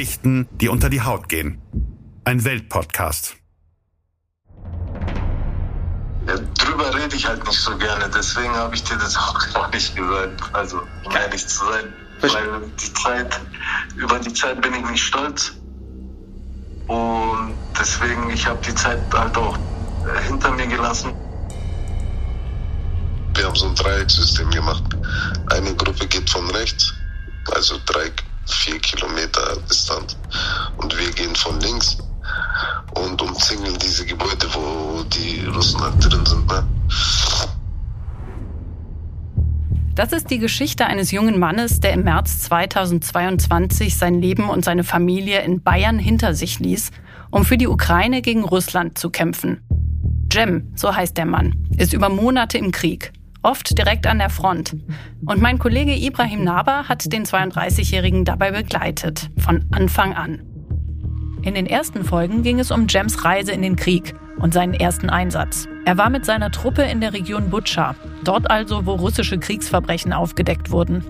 Geschichten, die unter die Haut gehen. Ein Weltpodcast. Ja, drüber rede ich halt nicht so gerne, deswegen habe ich dir das auch noch nicht gesagt. Also, um ehrlich zu sein. Weil die Zeit, über die Zeit bin ich nicht stolz. Und deswegen, ich habe die Zeit halt auch hinter mir gelassen. Wir haben so ein Dreiecksystem gemacht. Eine Gruppe geht von rechts, also drei, vier Kilometer Distanz. Und wir gehen von links und umzingeln diese Gebäude, wo die Russen halt drin sind. Ne? Das ist die Geschichte eines jungen Mannes, der im März 2022 sein Leben und seine Familie in Bayern hinter sich ließ, um für die Ukraine gegen Russland zu kämpfen. Jem, so heißt der Mann, ist über Monate im Krieg, oft direkt an der Front. Und mein Kollege Ibrahim Naber hat den 32-Jährigen dabei begleitet, von Anfang an. In den ersten Folgen ging es um Jems Reise in den Krieg und seinen ersten Einsatz. Er war mit seiner Truppe in der Region Butscha, dort also, wo russische Kriegsverbrechen aufgedeckt wurden.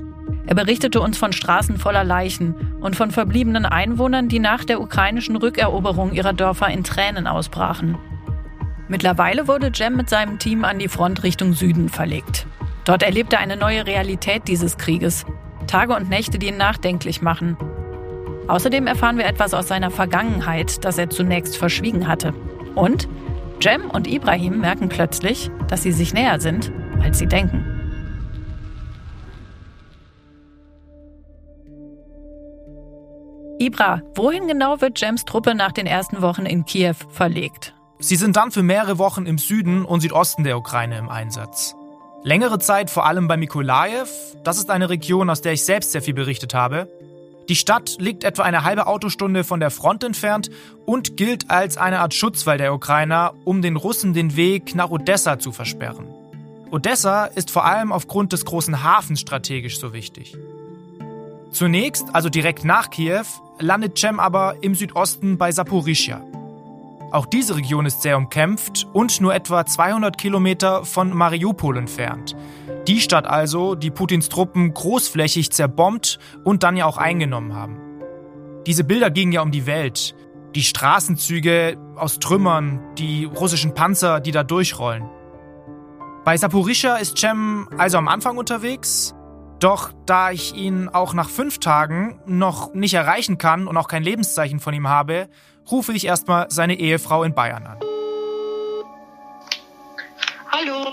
Er berichtete uns von Straßen voller Leichen und von verbliebenen Einwohnern, die nach der ukrainischen Rückeroberung ihrer Dörfer in Tränen ausbrachen. Mittlerweile wurde Jem mit seinem Team an die Front Richtung Süden verlegt. Dort erlebt er eine neue Realität dieses Krieges. Tage und Nächte, die ihn nachdenklich machen. Außerdem erfahren wir etwas aus seiner Vergangenheit, das er zunächst verschwiegen hatte. Und Jem und Ibrahim merken plötzlich, dass sie sich näher sind, als sie denken. Ibra, wohin genau wird Jems Truppe nach den ersten Wochen in Kiew verlegt? Sie sind dann für mehrere Wochen im Süden und Südosten der Ukraine im Einsatz. Längere Zeit vor allem bei Mikolajew, das ist eine Region, aus der ich selbst sehr viel berichtet habe, die Stadt liegt etwa eine halbe Autostunde von der Front entfernt und gilt als eine Art Schutzwall der Ukrainer, um den Russen den Weg nach Odessa zu versperren. Odessa ist vor allem aufgrund des großen Hafens strategisch so wichtig. Zunächst, also direkt nach Kiew, landet Cem aber im Südosten bei Saporischia. Auch diese Region ist sehr umkämpft und nur etwa 200 Kilometer von Mariupol entfernt, die Stadt also, die Putins Truppen großflächig zerbombt und dann ja auch eingenommen haben. Diese Bilder gingen ja um die Welt. Die Straßenzüge aus Trümmern, die russischen Panzer, die da durchrollen. Bei Saporischa ist Cem also am Anfang unterwegs. Doch da ich ihn auch nach fünf Tagen noch nicht erreichen kann und auch kein Lebenszeichen von ihm habe, rufe ich erstmal seine Ehefrau in Bayern an. Hallo.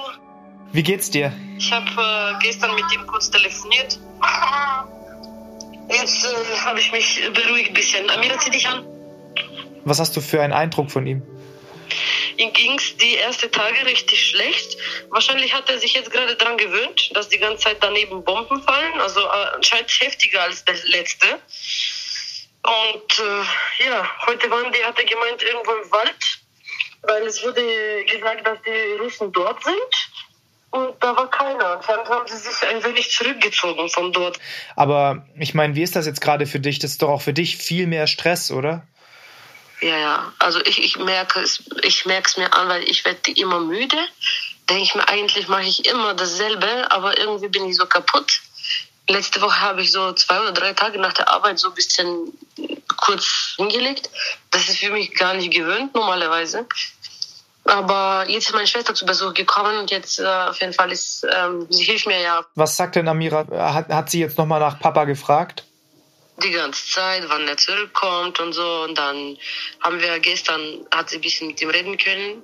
Wie geht's dir? Ich habe äh, gestern mit ihm kurz telefoniert. Jetzt äh, habe ich mich beruhigt ein bisschen. Amira, zieh dich an. Was hast du für einen Eindruck von ihm? Ihm ging es die ersten Tage richtig schlecht. Wahrscheinlich hat er sich jetzt gerade daran gewöhnt, dass die ganze Zeit daneben Bomben fallen. Also äh, anscheinend heftiger als das letzte. Und äh, ja, heute waren die, hat er gemeint, irgendwo im Wald, weil es wurde gesagt, dass die Russen dort sind. Und da war keiner. Dann haben sie sich ein wenig zurückgezogen von dort. Aber ich meine, wie ist das jetzt gerade für dich? Das ist doch auch für dich viel mehr Stress, oder? Ja, ja. Also ich, ich merke es, ich merke es mir an, weil ich werde immer müde. Denke ich mir, eigentlich mache ich immer dasselbe, aber irgendwie bin ich so kaputt. Letzte Woche habe ich so zwei oder drei Tage nach der Arbeit so ein bisschen kurz hingelegt. Das ist für mich gar nicht gewöhnt normalerweise. Aber jetzt ist meine Schwester zu Besuch gekommen und jetzt äh, auf jeden Fall ist, ähm, sie hilft mir ja. Was sagt denn Amira? Hat, hat sie jetzt nochmal nach Papa gefragt? Die ganze Zeit, wann er zurückkommt und so. Und dann haben wir gestern, hat sie ein bisschen mit ihm reden können.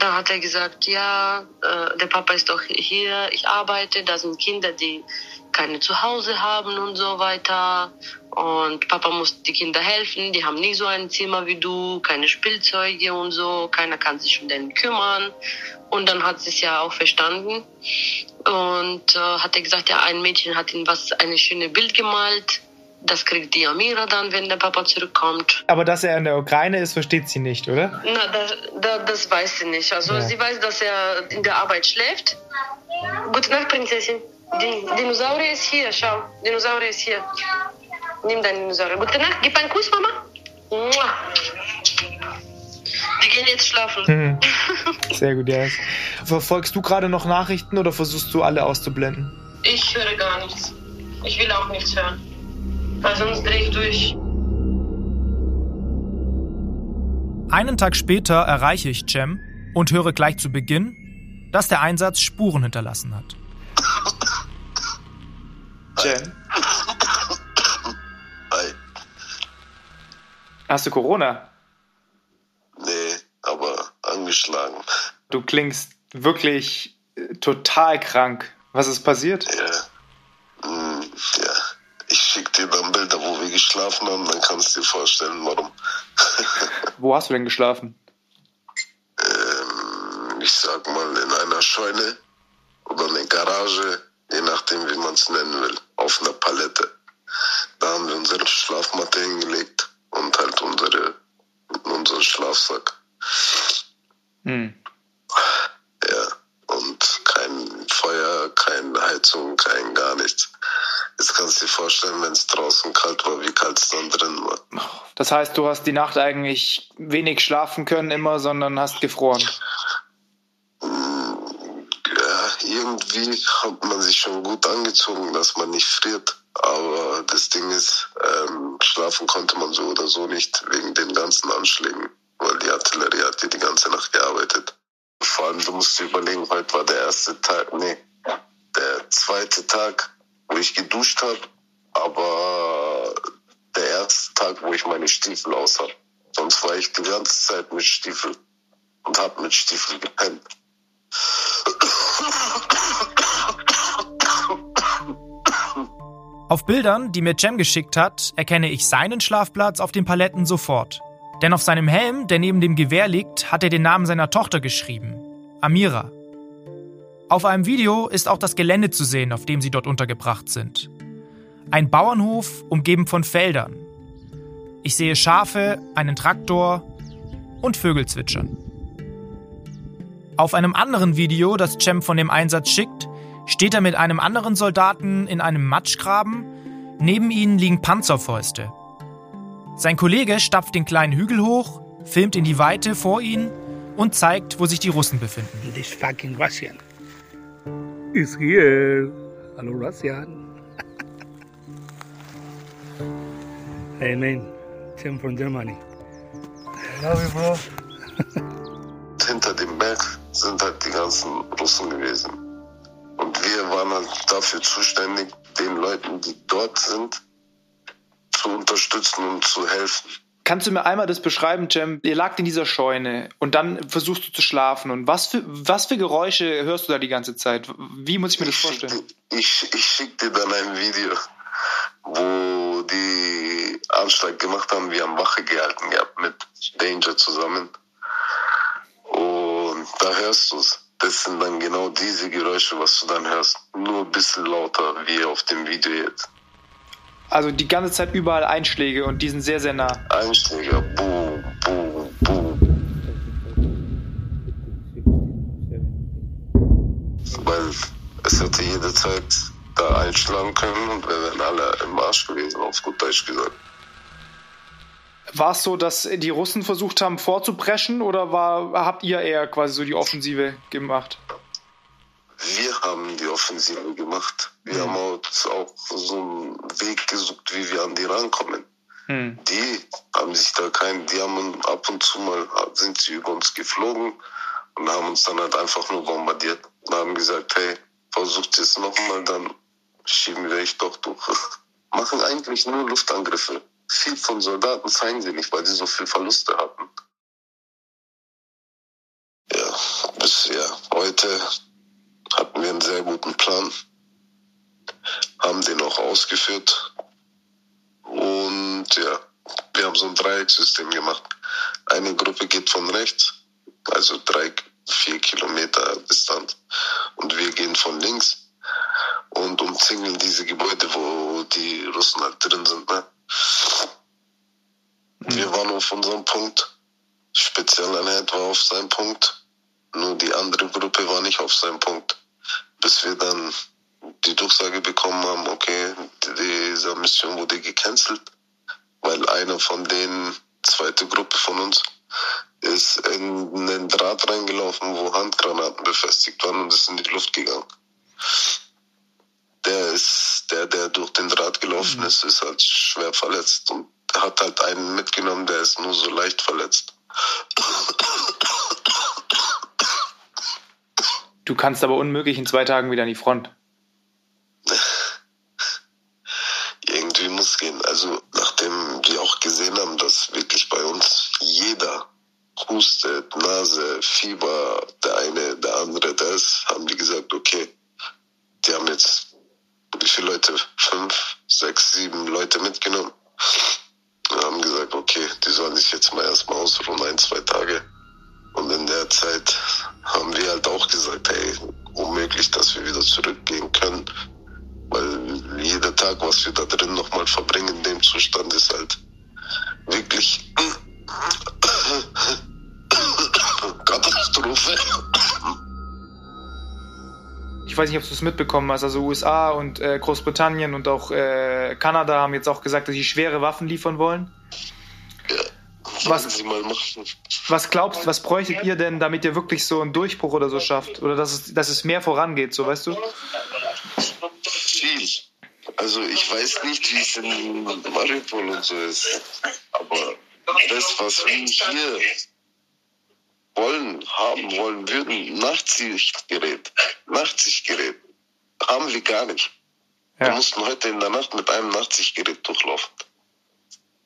Da hat er gesagt, ja, äh, der Papa ist doch hier, ich arbeite, da sind Kinder, die keine Zuhause haben und so weiter. Und Papa muss die Kinder helfen, die haben nicht so ein Zimmer wie du, keine Spielzeuge und so, keiner kann sich um den kümmern. Und dann hat sie es ja auch verstanden. Und äh, hat er gesagt, ja, ein Mädchen hat ihm was, eine schöne Bild gemalt. Das kriegt die Amira dann, wenn der Papa zurückkommt. Aber dass er in der Ukraine ist, versteht sie nicht, oder? Na, das, das, das weiß sie nicht. Also ja. sie weiß, dass er in der Arbeit schläft. Gute Nacht, Prinzessin. Die Dinosaurier ist hier, schau. Dinosaurier ist hier. Nimm deinen Dinosaurier. Gute Nacht. Gib einen Kuss, Mama. Mua. Die gehen jetzt schlafen. Mhm. Sehr gut, ja. Verfolgst du gerade noch Nachrichten oder versuchst du alle auszublenden? Ich höre gar nichts. Ich will auch nichts hören weil sonst drehe ich durch. Einen Tag später erreiche ich Cem und höre gleich zu Beginn, dass der Einsatz Spuren hinterlassen hat. Cem? Hi. Hast du Corona? Nee, aber angeschlagen. Du klingst wirklich total krank. Was ist passiert? Ja. Schick dir dann Bilder, wo wir geschlafen haben, dann kannst du dir vorstellen, warum. Wo hast du denn geschlafen? ähm, ich sag mal, in einer Scheune oder eine Garage, je nachdem, wie man es nennen will, auf einer Palette. Da haben wir unsere Schlafmatte hingelegt und halt unsere, unseren Schlafsack. Hm. Ja, und kein Feuer, keine Heizung, kein gar nichts. Jetzt kannst du dir vorstellen, wenn es draußen kalt war, wie kalt es dann drin war. Das heißt, du hast die Nacht eigentlich wenig schlafen können immer, sondern hast gefroren. Ja, irgendwie hat man sich schon gut angezogen, dass man nicht friert. Aber das Ding ist, ähm, schlafen konnte man so oder so nicht wegen den ganzen Anschlägen, weil die Artillerie hat hier die ganze Nacht gearbeitet. Vor allem, du musst dir überlegen, heute war der erste Tag, nee, der zweite Tag, wo ich geduscht habe, aber der erste Tag, wo ich meine Stiefel aus habe. Sonst war ich die ganze Zeit mit Stiefel und habe mit Stiefel gepennt. Auf Bildern, die mir Cem geschickt hat, erkenne ich seinen Schlafplatz auf den Paletten sofort. Denn auf seinem Helm, der neben dem Gewehr liegt, hat er den Namen seiner Tochter geschrieben. Amira. Auf einem Video ist auch das Gelände zu sehen, auf dem sie dort untergebracht sind. Ein Bauernhof umgeben von Feldern. Ich sehe Schafe, einen Traktor und Vögel zwitschern. Auf einem anderen Video, das Cem von dem Einsatz schickt, steht er mit einem anderen Soldaten in einem Matschgraben. Neben ihnen liegen Panzerfäuste. Sein Kollege stapft den kleinen Hügel hoch, filmt in die Weite vor ihn und zeigt, wo sich die Russen befinden. This fucking Russian is here. Hello, Russian. hey, man. Tim from Germany. I love you, bro. hinter dem Berg sind halt die ganzen Russen gewesen. Und wir waren halt dafür zuständig, den Leuten, die dort sind, zu unterstützen und zu helfen. Kannst du mir einmal das beschreiben, Cem? Ihr lagt in dieser Scheune und dann versuchst du zu schlafen. Und was für, was für Geräusche hörst du da die ganze Zeit? Wie muss ich mir das vorstellen? Ich, ich schicke dir dann ein Video, wo die Anschlag gemacht haben. Wir haben Wache gehalten gehabt mit Danger zusammen. Und da hörst du es. Das sind dann genau diese Geräusche, was du dann hörst. Nur ein bisschen lauter, wie auf dem Video jetzt. Also die ganze Zeit überall Einschläge und die sind sehr, sehr nah. Einschläge, boom, boom, boom. Weil es hätte jederzeit da einschlagen können und wir wären alle im Arsch gewesen, auf gut Deutsch gesagt. War es so, dass die Russen versucht haben vorzupreschen oder war, habt ihr eher quasi so die Offensive gemacht? Wir haben die Offensive gemacht. Wir haben uns auch so einen Weg gesucht, wie wir an die rankommen. Hm. Die haben sich da kein, die haben ab und zu mal sind sie über uns geflogen und haben uns dann halt einfach nur bombardiert und haben gesagt, hey, versucht es nochmal, dann schieben wir euch doch durch. Machen eigentlich nur Luftangriffe. Viel von Soldaten zeigen sie nicht, weil sie so viel Verluste hatten. Ja, bis ja, heute hatten wir einen sehr guten Plan, haben den auch ausgeführt und ja, wir haben so ein Dreiecksystem gemacht. Eine Gruppe geht von rechts, also drei, vier Kilometer Distanz und wir gehen von links und umzingeln diese Gebäude, wo die Russen halt drin sind. Ne? Wir waren auf unserem Punkt, Spezialeinheit war auf seinem Punkt, nur die andere Gruppe war nicht auf seinem Punkt bis wir dann die Durchsage bekommen haben, okay, diese Mission wurde gecancelt, weil einer von den, zweite Gruppe von uns, ist in einen Draht reingelaufen, wo Handgranaten befestigt waren und ist in die Luft gegangen. Der ist, der, der durch den Draht gelaufen ist, ist halt schwer verletzt und hat halt einen mitgenommen, der ist nur so leicht verletzt. Du kannst aber unmöglich in zwei Tagen wieder an die Front. Irgendwie muss gehen. Also nachdem wir auch gesehen haben, dass wirklich bei uns jeder hustet, Nase, Fieber, der eine, der andere das, haben die gesagt, okay, die haben jetzt wie viele Leute? Fünf, sechs, sieben Leute mitgenommen. Wir haben gesagt, okay, die sollen sich jetzt mal erstmal ausruhen, ein, zwei Tage. Und in der Zeit haben wir halt auch gesagt, hey, unmöglich, dass wir wieder zurückgehen können. Weil jeder Tag, was wir da drin nochmal verbringen in dem Zustand, ist halt wirklich Katastrophe. Ich weiß nicht, ob du es mitbekommen hast. Also USA und äh, Großbritannien und auch äh, Kanada haben jetzt auch gesagt, dass sie schwere Waffen liefern wollen. Was-. Was glaubst, was bräuchtet ihr denn, damit ihr wirklich so einen Durchbruch oder so schafft? Oder dass es, dass es mehr vorangeht, so weißt du? Viel. Also ich weiß nicht, wie es in Mariupol und so ist. Aber das, was wir hier wollen, haben wollen würden, Nachtsichtgerät, Nachtsichtgerät, haben wir gar nicht. Wir Ja. mussten heute in der Nacht mit einem Nachtsichtgerät durchlaufen.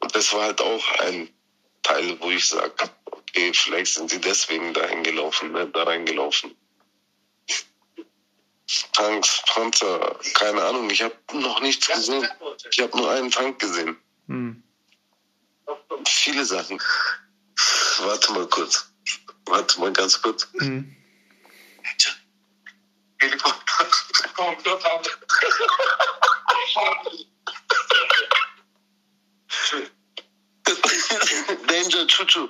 Und das war halt auch ein Teil, wo ich sage, okay, vielleicht sind sie deswegen dahin gelaufen, ne, da reingelaufen. Tanks, Panzer, keine Ahnung, ich habe noch nichts gesehen. Ich habe nur einen Tank gesehen. Hm. Viele Sachen. Warte mal kurz. Warte mal ganz kurz. Hm. Helikopter. Danger Chuchu.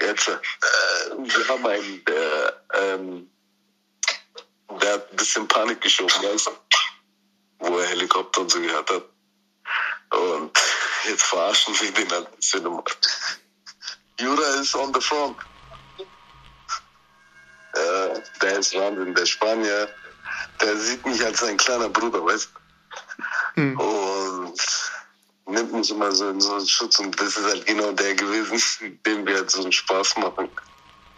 Jetzt, äh, wir haben einen, der, ähm, der hat ein bisschen Panik geschoben, weißt wo er Helikopter und so gehört hat. Und jetzt verarschen wir den halt ein bisschen. Jura ist on the front. Äh, der ist Wahnsinn, der Spanier. Der sieht mich als sein kleiner Bruder, weißt du? Hm. Und mich immer so in so einen Schutz. Und das ist halt genau der gewesen, dem wir halt so einen Spaß machen.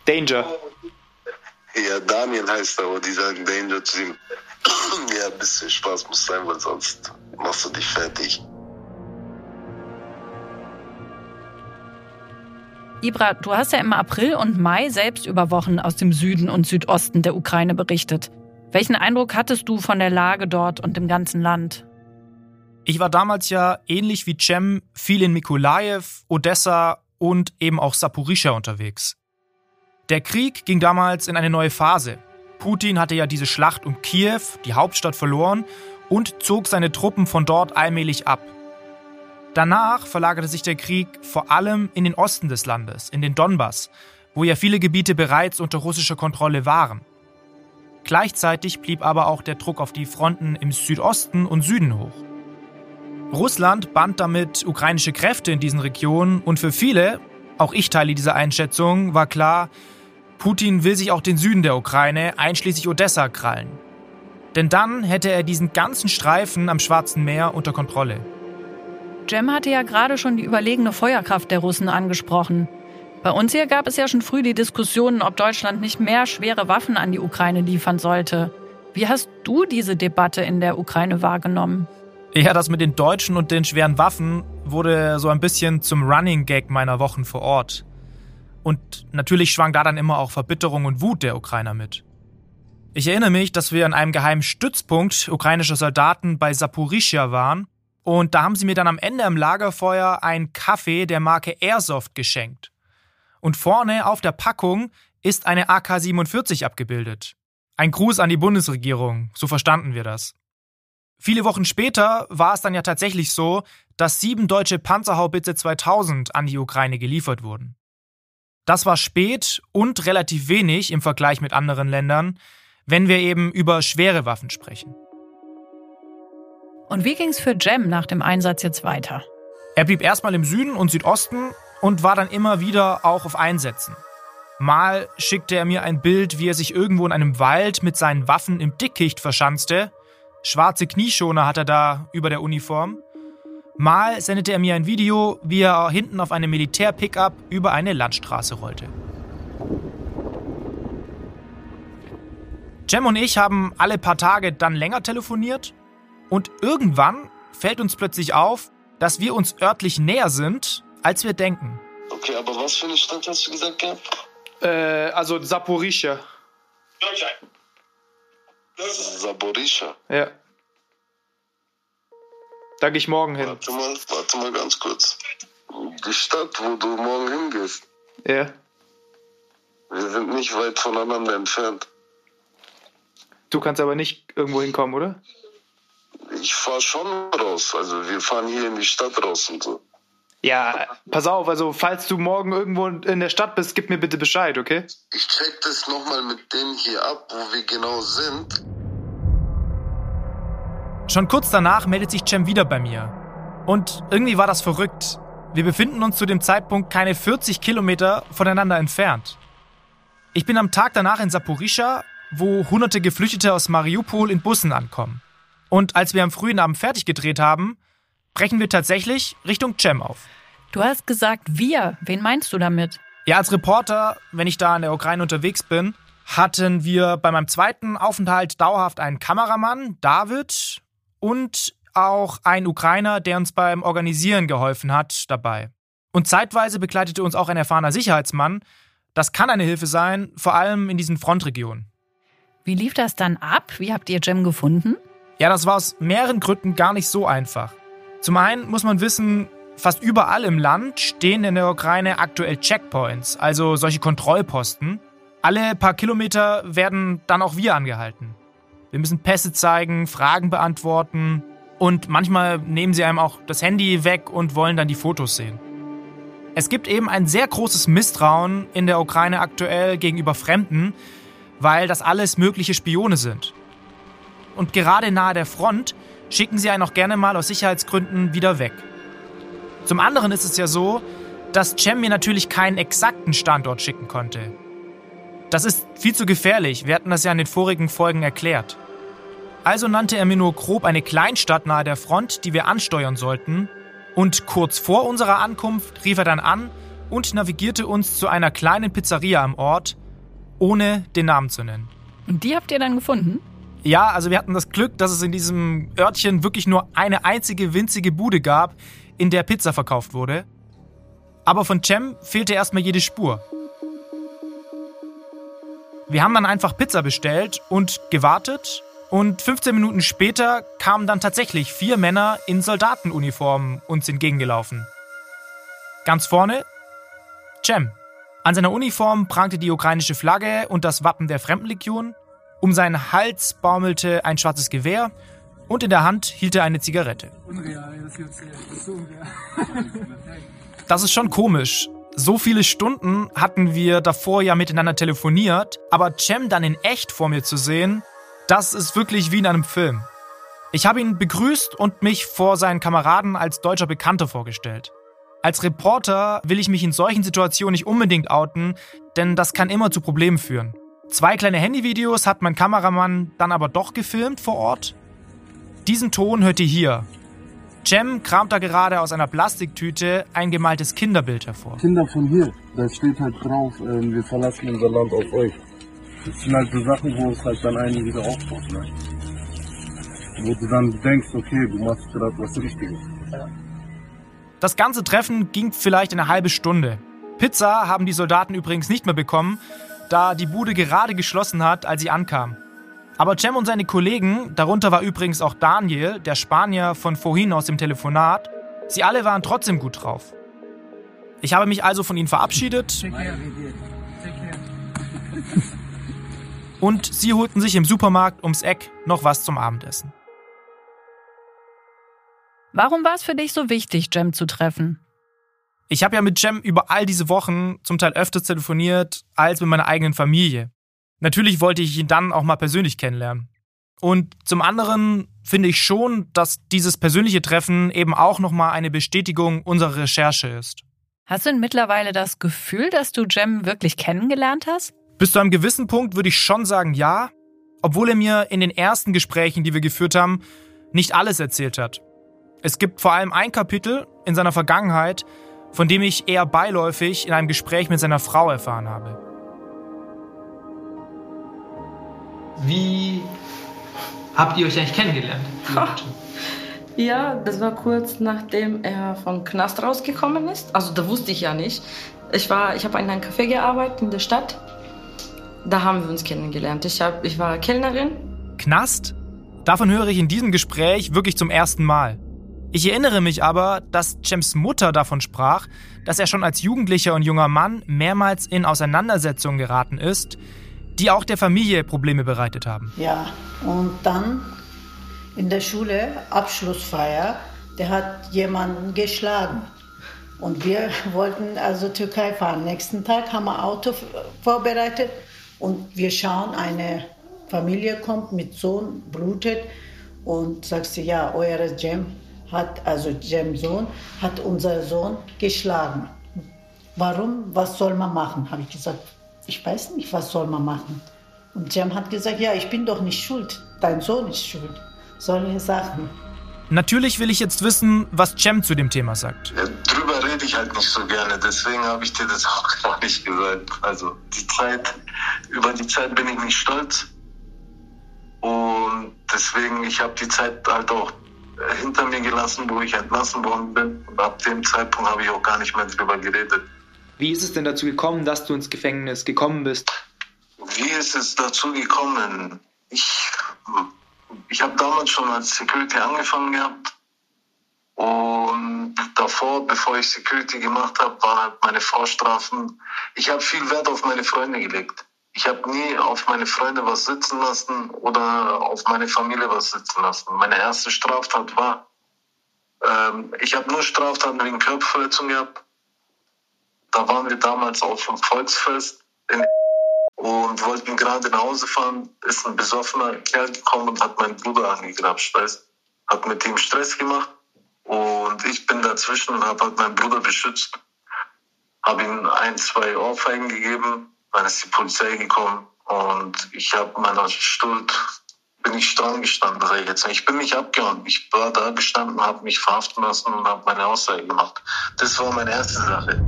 Danger. Ja, Daniel heißt er, aber die sagen Danger zu ihm. ja, ein bisschen Spaß muss sein, weil sonst machst du dich fertig. Ibra, du hast ja im April und Mai selbst über Wochen aus dem Süden und Südosten der Ukraine berichtet. Welchen Eindruck hattest du von der Lage dort und dem ganzen Land? Ich war damals ja ähnlich wie Cem viel in Mikolajew, Odessa und eben auch Saporischschja unterwegs. Der Krieg ging damals in eine neue Phase. Putin hatte ja diese Schlacht um Kiew, die Hauptstadt, verloren und zog seine Truppen von dort allmählich ab. Danach verlagerte sich der Krieg vor allem in den Osten des Landes, in den Donbass, wo ja viele Gebiete bereits unter russischer Kontrolle waren. Gleichzeitig blieb aber auch der Druck auf die Fronten im Südosten und Süden hoch. Russland band damit ukrainische Kräfte in diesen Regionen und für viele, auch ich teile diese Einschätzung, war klar, Putin will sich auch den Süden der Ukraine, einschließlich Odessa, krallen. Denn dann hätte er diesen ganzen Streifen am Schwarzen Meer unter Kontrolle. Jem hatte ja gerade schon die überlegene Feuerkraft der Russen angesprochen. Bei uns hier gab es ja schon früh die Diskussionen, ob Deutschland nicht mehr schwere Waffen an die Ukraine liefern sollte. Wie hast du diese Debatte in der Ukraine wahrgenommen? Ja, das mit den Deutschen und den schweren Waffen wurde so ein bisschen zum Running Gag meiner Wochen vor Ort. Und natürlich schwang da dann immer auch Verbitterung und Wut der Ukrainer mit. Ich erinnere mich, dass wir an einem geheimen Stützpunkt ukrainischer Soldaten bei Saporischschja waren und da haben sie mir dann am Ende im Lagerfeuer einen Kaffee der Marke Airsoft geschenkt. Und vorne auf der Packung ist eine AK-47 abgebildet. Ein Gruß an die Bundesregierung, so verstanden wir das. Viele Wochen später war es dann ja tatsächlich so, dass sieben deutsche Panzerhaubitze 2000 an die Ukraine geliefert wurden. Das war spät und relativ wenig im Vergleich mit anderen Ländern, wenn wir eben über schwere Waffen sprechen. Und wie ging's für Jem nach dem Einsatz jetzt weiter? Er blieb erstmal im Süden und Südosten und war dann immer wieder auch auf Einsätzen. Mal schickte er mir ein Bild, wie er sich irgendwo in einem Wald mit seinen Waffen im Dickicht verschanzte. Schwarze Knieschoner hat er da über der Uniform. Mal sendete er mir ein Video, wie er hinten auf einem Militär-Pickup über eine Landstraße rollte. Cem und ich haben alle paar Tage dann länger telefoniert und irgendwann fällt uns plötzlich auf, dass wir uns örtlich näher sind, als wir denken. Okay, aber was für eine Stadt hast du gesagt gehabt? Äh, also Saporischa. Saborischa. Ja. Da gehe ich morgen hin. Warte mal, warte mal ganz kurz. Die Stadt, wo du morgen hingehst, Ja. wir sind nicht weit voneinander entfernt. Du kannst aber nicht irgendwo hinkommen, oder? Ich fahr schon raus. Also wir fahren hier in die Stadt raus und so. Ja, pass auf, also falls du morgen irgendwo in der Stadt bist, gib mir bitte Bescheid, okay? Ich check das nochmal mit denen hier ab, wo wir genau sind. Schon kurz danach meldet sich Cem wieder bei mir. Und irgendwie war das verrückt. Wir befinden uns zu dem Zeitpunkt keine 40 Kilometer voneinander entfernt. Ich bin am Tag danach in Saporischa, wo hunderte Geflüchtete aus Mariupol in Bussen ankommen. Und als wir am frühen Abend fertig gedreht haben, brechen wir tatsächlich Richtung Cem auf. Du hast gesagt wir. Wen meinst du damit? Ja, als Reporter, wenn ich da in der Ukraine unterwegs bin, hatten wir bei meinem zweiten Aufenthalt dauerhaft einen Kameramann, David, und auch einen Ukrainer, der uns beim Organisieren geholfen hat, dabei. Und zeitweise begleitete uns auch ein erfahrener Sicherheitsmann. Das kann eine Hilfe sein, vor allem in diesen Frontregionen. Wie lief das dann ab? Wie habt ihr Jem gefunden? Ja, das war aus mehreren Gründen gar nicht so einfach. Zum einen muss man wissen, fast überall im Land stehen in der Ukraine aktuell Checkpoints, also solche Kontrollposten. Alle paar Kilometer werden dann auch wir angehalten. Wir müssen Pässe zeigen, Fragen beantworten und manchmal nehmen sie einem auch das Handy weg und wollen dann die Fotos sehen. Es gibt eben ein sehr großes Misstrauen in der Ukraine aktuell gegenüber Fremden, weil das alles mögliche Spione sind. Und gerade nahe der Front schicken sie einen auch gerne mal aus Sicherheitsgründen wieder weg. Zum anderen ist es ja so, dass Cem mir natürlich keinen exakten Standort schicken konnte. Das ist viel zu gefährlich, wir hatten das ja in den vorigen Folgen erklärt. Also nannte er mir nur grob eine Kleinstadt nahe der Front, die wir ansteuern sollten, und kurz vor unserer Ankunft rief er dann an und navigierte uns zu einer kleinen Pizzeria am Ort, ohne den Namen zu nennen. Und die habt ihr dann gefunden? Ja, also wir hatten das Glück, dass es in diesem Örtchen wirklich nur eine einzige winzige Bude gab, in der Pizza verkauft wurde. Aber von Cem fehlte erstmal jede Spur. Wir haben dann einfach Pizza bestellt und gewartet. Und 15 Minuten später kamen dann tatsächlich vier Männer in Soldatenuniformen uns entgegengelaufen. Ganz vorne Cem. An seiner Uniform prangte die ukrainische Flagge und das Wappen der Fremdenlegion. Um seinen Hals baumelte ein schwarzes Gewehr und in der Hand hielt er eine Zigarette. Das ist schon komisch. So viele Stunden hatten wir davor ja miteinander telefoniert, aber Cem dann in echt vor mir zu sehen, das ist wirklich wie in einem Film. Ich habe ihn begrüßt und mich vor seinen Kameraden als deutscher Bekannter vorgestellt. Als Reporter will ich mich in solchen Situationen nicht unbedingt outen, denn das kann immer zu Problemen führen. Zwei kleine Handyvideos hat mein Kameramann dann aber doch gefilmt vor Ort. Diesen Ton hört ihr hier. Cem kramt da gerade aus einer Plastiktüte ein gemaltes Kinderbild hervor. Kinder von hier, da steht halt drauf, ähm, wir verlassen unser Land auf euch. Das sind halt so Sachen, wo es halt dann einen wieder aufbaut, ne? Wo du dann denkst, okay, du machst gerade was Richtiges. Das ganze Treffen ging vielleicht eine halbe Stunde. Pizza haben die Soldaten übrigens nicht mehr bekommen, da die Bude gerade geschlossen hat, als sie ankam. Aber Cem und seine Kollegen, darunter war übrigens auch Daniel, der Spanier von vorhin aus dem Telefonat, sie alle waren trotzdem gut drauf. Ich habe mich also von ihnen verabschiedet und sie holten sich im Supermarkt ums Eck noch was zum Abendessen. Warum war es für dich so wichtig, Jem zu treffen? Ich habe ja mit Cem über all diese Wochen zum Teil öfter telefoniert als mit meiner eigenen Familie. Natürlich wollte ich ihn dann auch mal persönlich kennenlernen. Und zum anderen finde ich schon, dass dieses persönliche Treffen eben auch nochmal eine Bestätigung unserer Recherche ist. Hast du denn mittlerweile das Gefühl, dass du Jem wirklich kennengelernt hast? Bis zu einem gewissen Punkt würde ich schon sagen ja, obwohl er mir in den ersten Gesprächen, die wir geführt haben, nicht alles erzählt hat. Es gibt vor allem ein Kapitel in seiner Vergangenheit, von dem ich eher beiläufig in einem Gespräch mit seiner Frau erfahren habe. Wie habt ihr euch eigentlich kennengelernt? Ja, das war kurz nachdem er vom Knast rausgekommen ist. Also da wusste ich ja nicht. Ich, war, ich habe in einem Café gearbeitet in der Stadt. Da haben wir uns kennengelernt. Ich, hab, ich war Kellnerin. Knast? Davon höre ich in diesem Gespräch wirklich zum ersten Mal. Ich erinnere mich aber, dass Cems Mutter davon sprach, dass er schon als Jugendlicher und junger Mann mehrmals in Auseinandersetzungen geraten ist, die auch der Familie Probleme bereitet haben. Ja, und dann in der Schule, Abschlussfeier, der hat jemanden geschlagen. Und wir wollten also Türkei fahren. Nächsten Tag haben wir Auto vorbereitet und wir schauen, eine Familie kommt mit Sohn, blutet und sagt sie, ja, euer Jem hat, also Jem Sohn, hat unser Sohn geschlagen. Warum? Was soll man machen? Habe ich gesagt, ich weiß nicht, was soll man machen. Und Jem hat gesagt, ja, ich bin doch nicht schuld, dein Sohn ist schuld. Solche Sachen. Natürlich will ich jetzt wissen, was Cem zu dem Thema sagt. Ja, drüber rede ich halt nicht so gerne, deswegen habe ich dir das auch gar nicht gesagt. Also die Zeit, über die Zeit bin ich nicht stolz. Und deswegen, ich habe die Zeit halt auch hinter mir gelassen, wo ich entlassen worden bin. Und ab dem Zeitpunkt habe ich auch gar nicht mehr drüber geredet. Wie ist es denn dazu gekommen, dass du ins Gefängnis gekommen bist? Wie ist es dazu gekommen? Ich, ich habe damals schon als Security angefangen gehabt. Und davor, bevor ich Security gemacht habe, waren halt meine Vorstrafen. Ich habe viel Wert auf meine Freunde gelegt. Ich habe nie auf meine Freunde was sitzen lassen oder auf meine Familie was sitzen lassen. Meine erste Straftat war, ähm, ich habe nur Straftaten wegen Körperverletzung gehabt. Da waren wir damals auf dem Volksfest und wollten gerade nach Hause fahren, ist ein besoffener Kerl gekommen und hat meinen Bruder angegrapscht, weißt Hat mit ihm Stress gemacht und ich bin dazwischen und habe halt meinen Bruder beschützt. Habe ihm ein, zwei Ohrfeigen gegeben, dann ist die Polizei gekommen und ich habe meiner Schuld, bin ich streng gestanden, sag ich jetzt. Ich bin nicht abgehauen. Ich war da gestanden, habe mich verhaften lassen und habe meine Aussage gemacht. Das war meine erste Sache.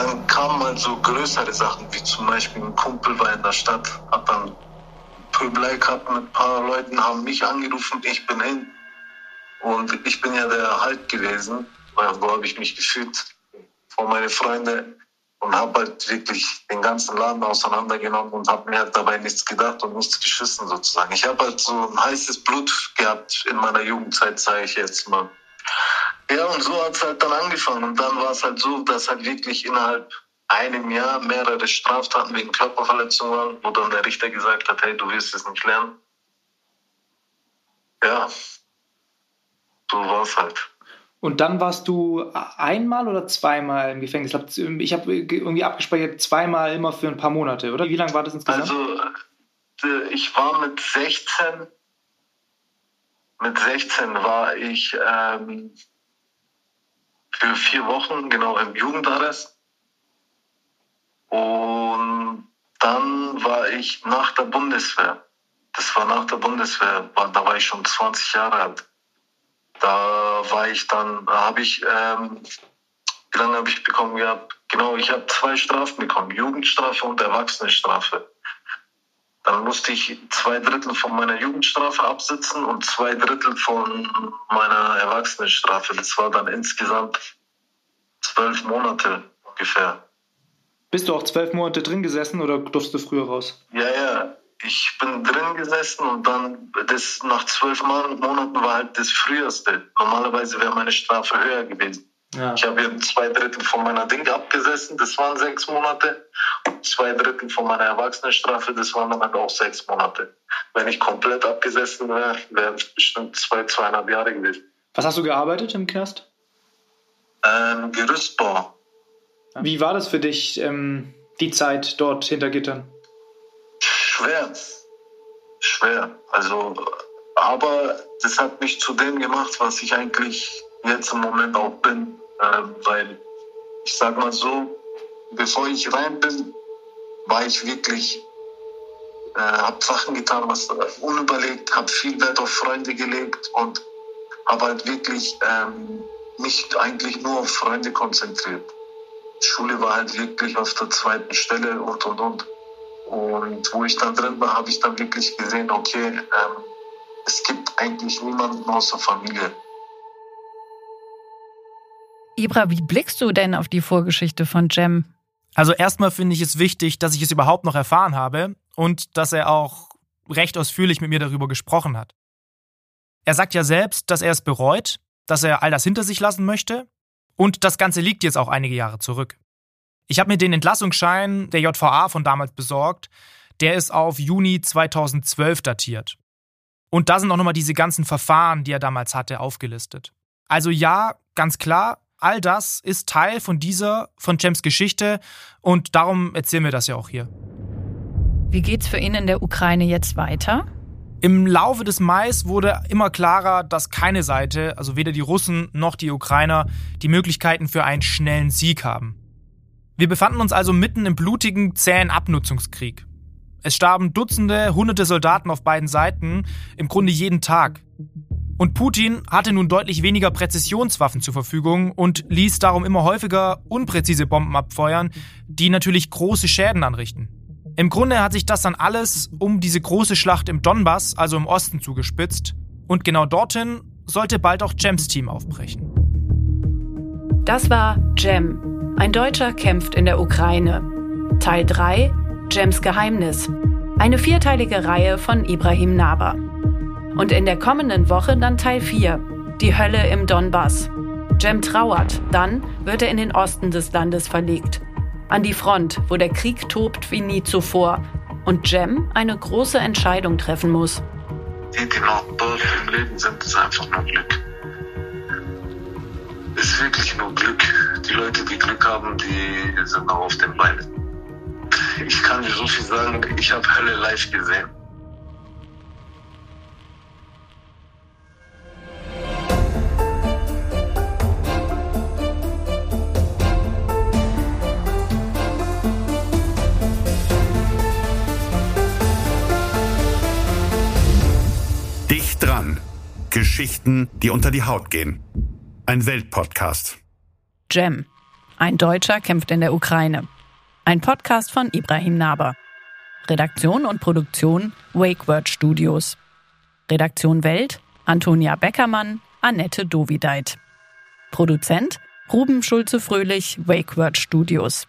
Dann kamen halt so größere Sachen, wie zum Beispiel ein Kumpel war in der Stadt, hat dann Pöbelei gehabt mit ein paar Leuten, haben mich angerufen, ich bin hin. Und ich bin ja der Halt gewesen, weil wo habe ich mich gefühlt vor meine Freunde und habe halt wirklich den ganzen Laden auseinandergenommen und habe mir halt dabei nichts gedacht und nichts geschissen sozusagen. Ich habe halt so ein heißes Blut gehabt in meiner Jugendzeit, sage ich jetzt mal. Ja, und so hat es halt dann angefangen. Und dann war es halt so, dass halt wirklich innerhalb einem Jahr mehrere Straftaten wegen Körperverletzung waren, wo dann der Richter gesagt hat, hey, du wirst es nicht lernen. Ja, so war es halt. Und dann warst du einmal oder zweimal im Gefängnis? Ich habe irgendwie abgespeichert, zweimal immer für ein paar Monate, oder? Wie lange war das insgesamt? Also, ich war mit 16. Mit 16 war ich ähm, für vier Wochen genau im Jugendarrest. Und dann war ich nach der Bundeswehr. Das war nach der Bundeswehr, da war ich schon 20 Jahre alt. Da war ich dann, da habe ich, ähm, wie lange habe ich bekommen gehabt? Genau, ich habe zwei Strafen bekommen, Jugendstrafe und Erwachsenenstrafe. Dann musste ich zwei Drittel von meiner Jugendstrafe absitzen und zwei Drittel von meiner Erwachsenenstrafe. Das war dann insgesamt zwölf Monate ungefähr. Bist du auch zwölf Monate drin gesessen oder durfst du früher raus? Ja, ja. Ich bin drin gesessen und dann das nach zwölf Monaten war halt das früheste. Normalerweise wäre meine Strafe höher gewesen. Ja. Ich habe eben zwei Drittel von meiner Ding abgesessen, das waren sechs Monate. Und zwei Drittel von meiner Erwachsenenstrafe, das waren dann halt auch sechs Monate. Wenn ich komplett abgesessen wäre, wären es bestimmt zwei, zweieinhalb Jahre gewesen. Was hast du gearbeitet im Knast? Ähm, Gerüstbau. Wie war das für dich, ähm, die Zeit dort hinter Gittern? Schwer. Schwer. Also, aber das hat mich zu dem gemacht, was ich eigentlich jetzt im Moment auch bin. Äh, weil ich sag mal so, bevor ich rein bin, war ich wirklich, äh, habe Sachen getan, was unüberlegt, habe viel Wert auf Freunde gelegt und habe halt wirklich ähm, mich eigentlich nur auf Freunde konzentriert. Schule war halt wirklich auf der zweiten Stelle und und und. Und wo ich dann drin war, habe ich dann wirklich gesehen, okay, ähm, es gibt eigentlich niemanden außer Familie. Ibra, wie blickst du denn auf die Vorgeschichte von Jem? Also erstmal finde ich es wichtig, dass ich es überhaupt noch erfahren habe und dass er auch recht ausführlich mit mir darüber gesprochen hat. Er sagt ja selbst, dass er es bereut, dass er all das hinter sich lassen möchte und das Ganze liegt jetzt auch einige Jahre zurück. Ich habe mir den Entlassungsschein der JVA von damals besorgt, der ist auf Juni 2012 datiert. Und da sind auch nochmal diese ganzen Verfahren, die er damals hatte, aufgelistet. Also ja, ganz klar, all das ist Teil von dieser, von Jems Geschichte und darum erzählen wir das ja auch hier. Wie geht's für ihn in der Ukraine jetzt weiter? Im Laufe des Mais wurde immer klarer, dass keine Seite, also weder die Russen noch die Ukrainer, die Möglichkeiten für einen schnellen Sieg haben. Wir befanden uns also mitten im blutigen, zähen Abnutzungskrieg. Es starben Dutzende, hunderte Soldaten auf beiden Seiten, im Grunde jeden Tag. Und Putin hatte nun deutlich weniger Präzisionswaffen zur Verfügung und ließ darum immer häufiger unpräzise Bomben abfeuern, die natürlich große Schäden anrichten. Im Grunde hat sich das dann alles um diese große Schlacht im Donbass, also im Osten, zugespitzt. Und genau dorthin sollte bald auch Jems Team aufbrechen. Das war Jem. Ein Deutscher kämpft in der Ukraine. Teil 3 Jems Geheimnis. Eine vierteilige Reihe von Ibrahim Naber. Und in der kommenden Woche dann Teil 4, die Hölle im Donbass. Jem trauert, dann wird er in den Osten des Landes verlegt. An die Front, wo der Krieg tobt wie nie zuvor. Und Jem eine große Entscheidung treffen muss. Die, die noch dort im Leben sind, ist einfach nur Glück. Ist wirklich nur Glück. Die Leute, die Glück haben, die sind noch auf den Beinen ich kann dir so viel sagen, ich habe Hölle live gesehen. Geschichten, die unter die Haut gehen. Ein Weltpodcast. Jem. Ein Deutscher kämpft in der Ukraine. Ein Podcast von Ibrahim Naber. Redaktion und Produktion WakeWord Studios. Redaktion Welt Antonia Beckermann, Annette Dovideit. Produzent Ruben Schulze-Fröhlich, WakeWord Studios.